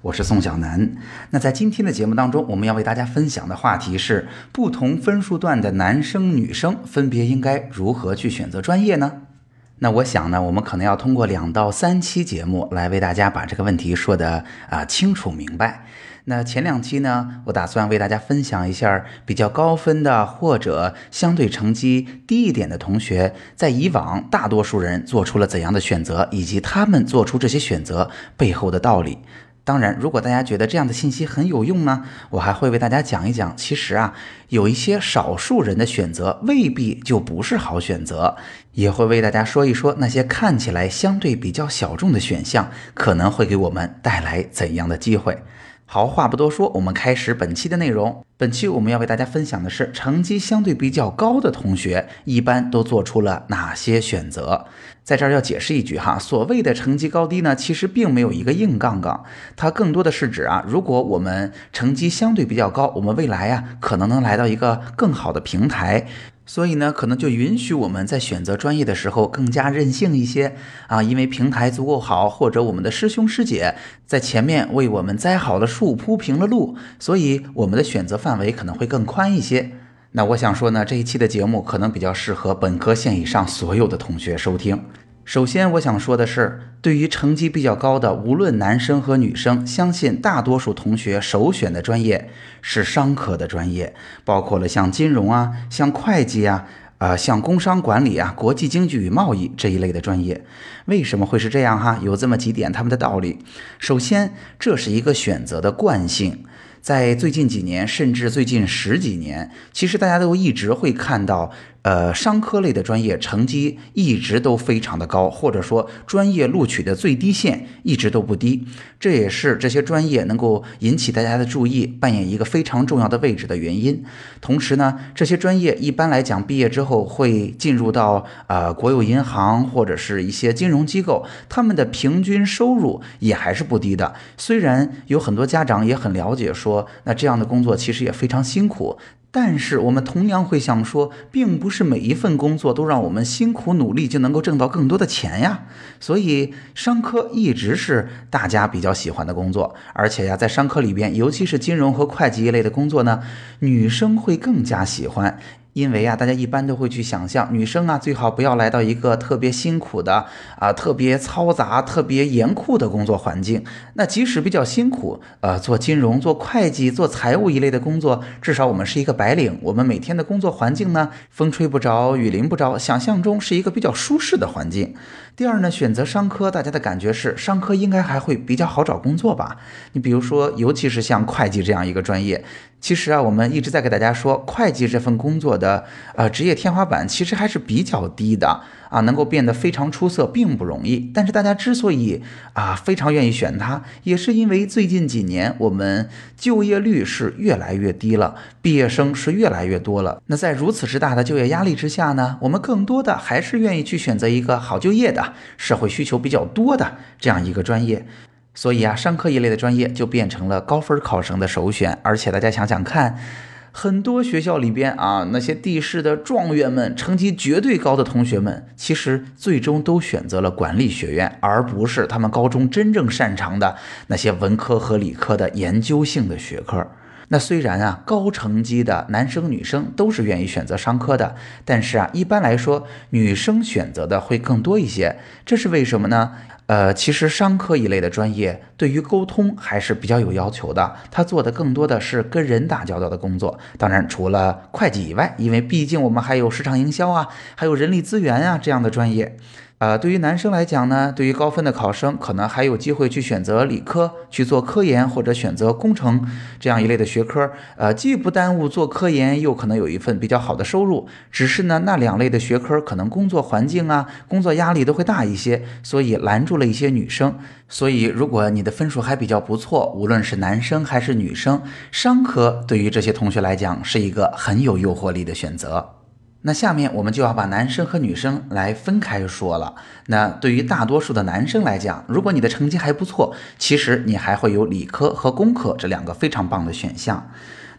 我是宋小南。那在今天的节目当中，我们要为大家分享的话题是：不同分数段的男生女生分别应该如何去选择专业呢？那我想呢，我们可能要通过两到三期节目来为大家把这个问题说的啊清楚明白。那前两期呢，我打算为大家分享一下比较高分的或者相对成绩低一点的同学，在以往大多数人做出了怎样的选择，以及他们做出这些选择背后的道理。当然，如果大家觉得这样的信息很有用呢，我还会为大家讲一讲，其实啊，有一些少数人的选择未必就不是好选择，也会为大家说一说那些看起来相对比较小众的选项，可能会给我们带来怎样的机会。好，话不多说，我们开始本期的内容。本期我们要为大家分享的是，成绩相对比较高的同学一般都做出了哪些选择。在这儿要解释一句哈，所谓的成绩高低呢，其实并没有一个硬杠杠，它更多的是指啊，如果我们成绩相对比较高，我们未来呀可能能来到一个更好的平台。所以呢，可能就允许我们在选择专业的时候更加任性一些啊，因为平台足够好，或者我们的师兄师姐在前面为我们栽好了树、铺平了路，所以我们的选择范围可能会更宽一些。那我想说呢，这一期的节目可能比较适合本科线以上所有的同学收听。首先，我想说的是，对于成绩比较高的，无论男生和女生，相信大多数同学首选的专业是商科的专业，包括了像金融啊、像会计啊、啊像工商管理啊、国际经济与贸易这一类的专业。为什么会是这样哈？有这么几点他们的道理。首先，这是一个选择的惯性。在最近几年，甚至最近十几年，其实大家都一直会看到，呃，商科类的专业成绩一直都非常的高，或者说专业录取的最低线一直都不低。这也是这些专业能够引起大家的注意，扮演一个非常重要的位置的原因。同时呢，这些专业一般来讲毕业之后会进入到呃国有银行或者是一些金融机构，他们的平均收入也还是不低的。虽然有很多家长也很了解说。说那这样的工作其实也非常辛苦，但是我们同样会想说，并不是每一份工作都让我们辛苦努力就能够挣到更多的钱呀。所以商科一直是大家比较喜欢的工作，而且呀，在商科里边，尤其是金融和会计一类的工作呢，女生会更加喜欢。因为啊，大家一般都会去想象，女生啊最好不要来到一个特别辛苦的啊、特别嘈杂、特别严酷的工作环境。那即使比较辛苦，呃，做金融、做会计、做财务一类的工作，至少我们是一个白领。我们每天的工作环境呢，风吹不着，雨淋不着，想象中是一个比较舒适的环境。第二呢，选择商科，大家的感觉是商科应该还会比较好找工作吧？你比如说，尤其是像会计这样一个专业，其实啊，我们一直在给大家说，会计这份工作的呃职业天花板其实还是比较低的啊，能够变得非常出色并不容易。但是大家之所以啊非常愿意选它，也是因为最近几年我们就业率是越来越低了，毕业生是越来越多了。那在如此之大的就业压力之下呢，我们更多的还是愿意去选择一个好就业的。社会需求比较多的这样一个专业，所以啊，商科一类的专业就变成了高分考生的首选。而且大家想想看，很多学校里边啊，那些地市的状元们，成绩绝对高的同学们，其实最终都选择了管理学院，而不是他们高中真正擅长的那些文科和理科的研究性的学科。那虽然啊，高成绩的男生女生都是愿意选择商科的，但是啊，一般来说，女生选择的会更多一些。这是为什么呢？呃，其实商科一类的专业对于沟通还是比较有要求的，他做的更多的是跟人打交道的工作。当然，除了会计以外，因为毕竟我们还有市场营销啊，还有人力资源啊这样的专业。呃，对于男生来讲呢，对于高分的考生，可能还有机会去选择理科去做科研，或者选择工程这样一类的学科。呃，既不耽误做科研，又可能有一份比较好的收入。只是呢，那两类的学科可能工作环境啊、工作压力都会大一些，所以拦住了一些女生。所以，如果你的分数还比较不错，无论是男生还是女生，商科对于这些同学来讲是一个很有诱惑力的选择。那下面我们就要把男生和女生来分开说了。那对于大多数的男生来讲，如果你的成绩还不错，其实你还会有理科和工科这两个非常棒的选项。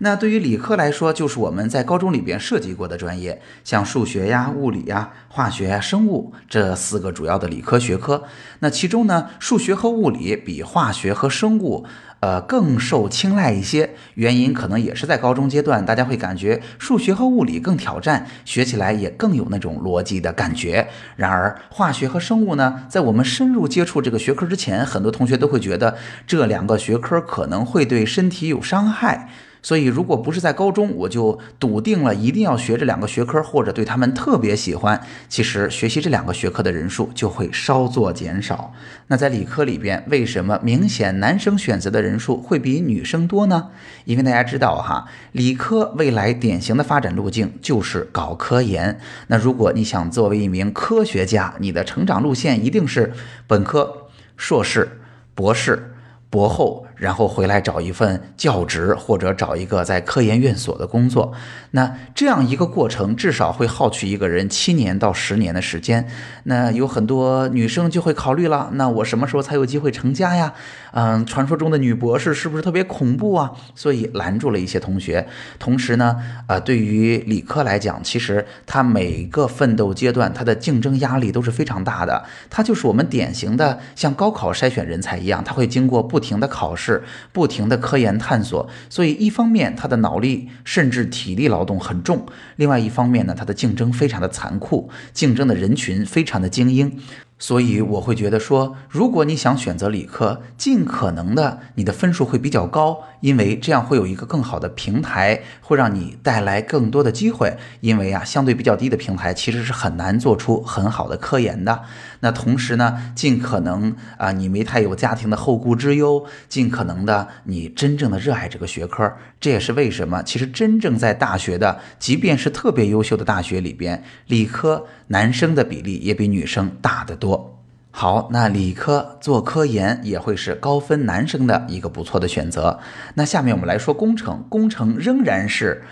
那对于理科来说，就是我们在高中里边涉及过的专业，像数学呀、物理呀、化学呀、生物这四个主要的理科学科。那其中呢，数学和物理比化学和生物，呃，更受青睐一些。原因可能也是在高中阶段，大家会感觉数学和物理更挑战，学起来也更有那种逻辑的感觉。然而，化学和生物呢，在我们深入接触这个学科之前，很多同学都会觉得这两个学科可能会对身体有伤害。所以，如果不是在高中，我就笃定了一定要学这两个学科，或者对他们特别喜欢。其实，学习这两个学科的人数就会稍作减少。那在理科里边，为什么明显男生选择的人数会比女生多呢？因为大家知道哈，理科未来典型的发展路径就是搞科研。那如果你想作为一名科学家，你的成长路线一定是本科、硕士、博士。博后，然后回来找一份教职，或者找一个在科研院所的工作。那这样一个过程，至少会耗去一个人七年到十年的时间。那有很多女生就会考虑了：那我什么时候才有机会成家呀？嗯，传说中的女博士是不是特别恐怖啊？所以拦住了一些同学。同时呢，呃，对于理科来讲，其实它每个奋斗阶段，它的竞争压力都是非常大的。它就是我们典型的像高考筛选人才一样，它会经过不。停的考试是，不停的科研探索，所以一方面他的脑力甚至体力劳动很重，另外一方面呢，他的竞争非常的残酷，竞争的人群非常的精英。所以我会觉得说，如果你想选择理科，尽可能的你的分数会比较高，因为这样会有一个更好的平台，会让你带来更多的机会。因为啊，相对比较低的平台其实是很难做出很好的科研的。那同时呢，尽可能啊，你没太有家庭的后顾之忧，尽可能的你真正的热爱这个学科。这也是为什么，其实真正在大学的，即便是特别优秀的大学里边，理科男生的比例也比女生大得多。好，那理科做科研也会是高分男生的一个不错的选择。那下面我们来说工程，工程仍然是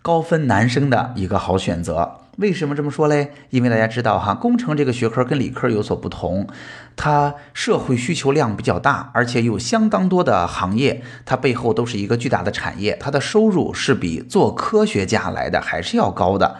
高分男生的一个好选择。为什么这么说嘞？因为大家知道哈，工程这个学科跟理科有所不同，它社会需求量比较大，而且有相当多的行业，它背后都是一个巨大的产业，它的收入是比做科学家来的还是要高的。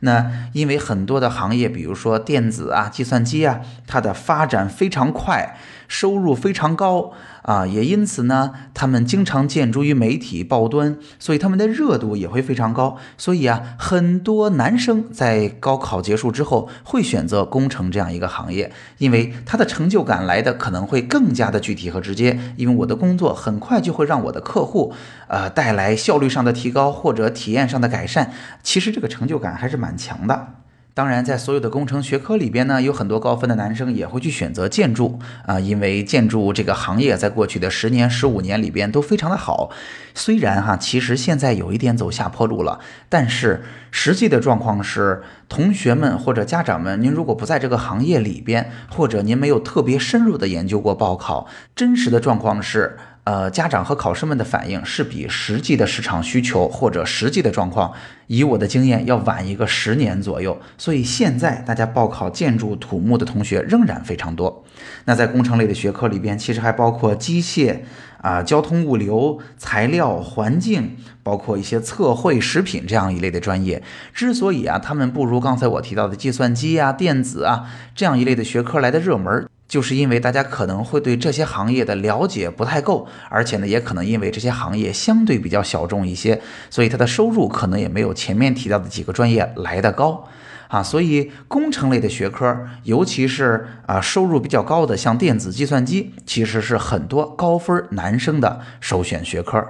那因为很多的行业，比如说电子啊、计算机啊，它的发展非常快，收入非常高。啊，也因此呢，他们经常见诸于媒体报端，所以他们的热度也会非常高。所以啊，很多男生在高考结束之后会选择工程这样一个行业，因为他的成就感来的可能会更加的具体和直接。因为我的工作很快就会让我的客户，呃，带来效率上的提高或者体验上的改善。其实这个成就感还是蛮强的。当然，在所有的工程学科里边呢，有很多高分的男生也会去选择建筑啊，因为建筑这个行业在过去的十年、十五年里边都非常的好。虽然哈，其实现在有一点走下坡路了，但是实际的状况是，同学们或者家长们，您如果不在这个行业里边，或者您没有特别深入的研究过报考，真实的状况是。呃，家长和考生们的反应是比实际的市场需求或者实际的状况，以我的经验要晚一个十年左右。所以现在大家报考建筑土木的同学仍然非常多。那在工程类的学科里边，其实还包括机械啊、交通物流、材料、环境，包括一些测绘、食品这样一类的专业。之所以啊，他们不如刚才我提到的计算机啊、电子啊这样一类的学科来的热门。就是因为大家可能会对这些行业的了解不太够，而且呢，也可能因为这些行业相对比较小众一些，所以它的收入可能也没有前面提到的几个专业来的高啊。所以工程类的学科，尤其是啊收入比较高的，像电子、计算机，其实是很多高分男生的首选学科。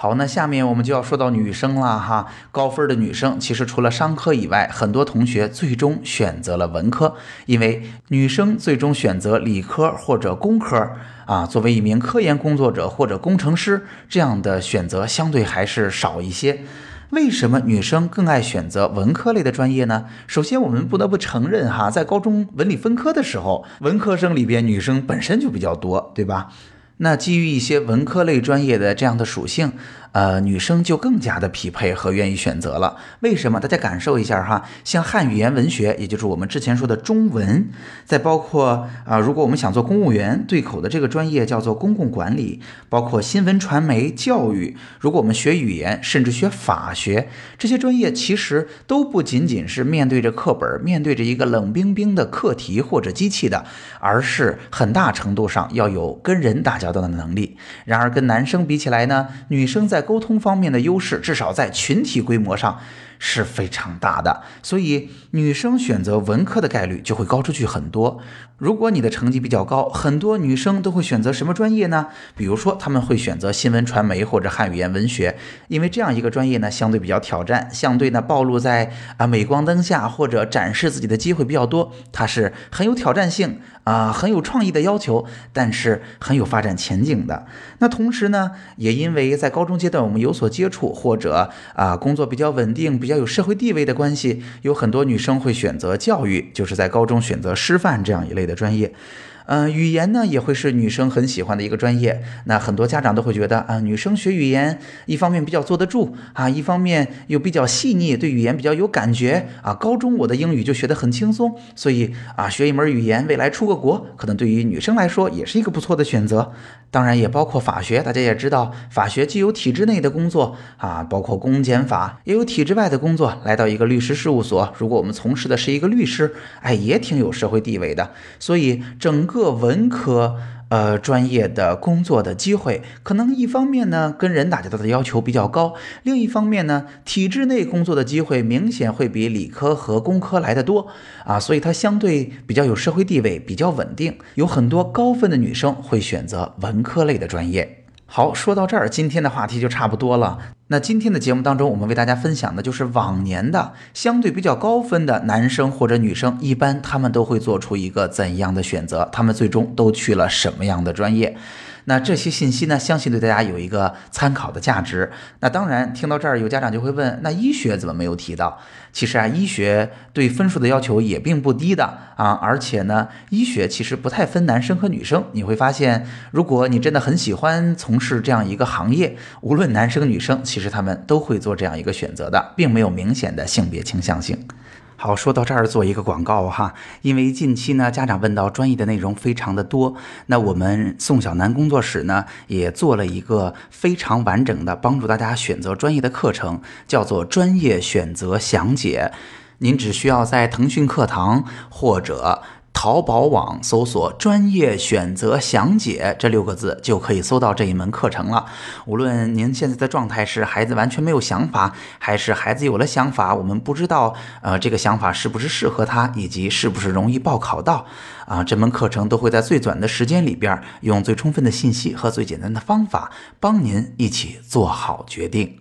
好，那下面我们就要说到女生了哈。高分的女生其实除了商科以外，很多同学最终选择了文科，因为女生最终选择理科或者工科啊，作为一名科研工作者或者工程师，这样的选择相对还是少一些。为什么女生更爱选择文科类的专业呢？首先，我们不得不承认哈，在高中文理分科的时候，文科生里边女生本身就比较多，对吧？那基于一些文科类专业的这样的属性，呃，女生就更加的匹配和愿意选择了。为什么？大家感受一下哈，像汉语言文学，也就是我们之前说的中文，再包括啊，如果我们想做公务员对口的这个专业叫做公共管理，包括新闻传媒、教育，如果我们学语言，甚至学法学，这些专业其实都不仅仅是面对着课本，面对着一个冷冰冰的课题或者机器的，而是很大程度上要有跟人打交道的能力。然而跟男生比起来呢，女生在沟通方面的优势，至少在群体规模上。是非常大的，所以女生选择文科的概率就会高出去很多。如果你的成绩比较高，很多女生都会选择什么专业呢？比如说，他们会选择新闻传媒或者汉语言文学，因为这样一个专业呢，相对比较挑战，相对呢暴露在啊镁光灯下或者展示自己的机会比较多，它是很有挑战性啊，很有创意的要求，但是很有发展前景的。那同时呢，也因为在高中阶段我们有所接触，或者啊工作比较稳定。比较有社会地位的关系，有很多女生会选择教育，就是在高中选择师范这样一类的专业。嗯，语言呢也会是女生很喜欢的一个专业。那很多家长都会觉得啊，女生学语言，一方面比较坐得住啊，一方面又比较细腻，对语言比较有感觉啊。高中我的英语就学得很轻松，所以啊，学一门语言，未来出个国，可能对于女生来说也是一个不错的选择。当然也包括法学，大家也知道，法学既有体制内的工作啊，包括公检法，也有体制外的工作。来到一个律师事务所，如果我们从事的是一个律师，哎，也挺有社会地位的。所以整个。各文科呃专业的工作的机会，可能一方面呢跟人打交道的要求比较高，另一方面呢体制内工作的机会明显会比理科和工科来的多啊，所以它相对比较有社会地位，比较稳定，有很多高分的女生会选择文科类的专业。好，说到这儿，今天的话题就差不多了。那今天的节目当中，我们为大家分享的就是往年的相对比较高分的男生或者女生，一般他们都会做出一个怎样的选择？他们最终都去了什么样的专业？那这些信息呢，相信对大家有一个参考的价值。那当然，听到这儿有家长就会问，那医学怎么没有提到？其实啊，医学对分数的要求也并不低的啊，而且呢，医学其实不太分男生和女生。你会发现，如果你真的很喜欢从事这样一个行业，无论男生女生，其实他们都会做这样一个选择的，并没有明显的性别倾向性。好，说到这儿做一个广告哈，因为近期呢家长问到专业的内容非常的多，那我们宋小楠工作室呢也做了一个非常完整的帮助大家选择专业的课程，叫做专业选择详解，您只需要在腾讯课堂或者。淘宝网搜索“专业选择详解”这六个字，就可以搜到这一门课程了。无论您现在的状态是孩子完全没有想法，还是孩子有了想法，我们不知道，呃，这个想法是不是适合他，以及是不是容易报考到，啊，这门课程都会在最短的时间里边，用最充分的信息和最简单的方法，帮您一起做好决定。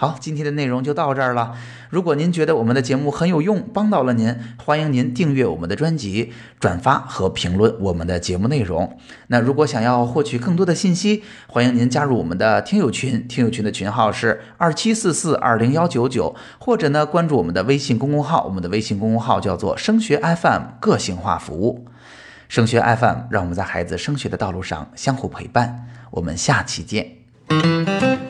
好，今天的内容就到这儿了。如果您觉得我们的节目很有用，帮到了您，欢迎您订阅我们的专辑、转发和评论我们的节目内容。那如果想要获取更多的信息，欢迎您加入我们的听友群，听友群的群号是二七四四二零幺九九，或者呢关注我们的微信公众号，我们的微信公众号叫做升学 FM 个性化服务。升学 FM，让我们在孩子升学的道路上相互陪伴。我们下期见。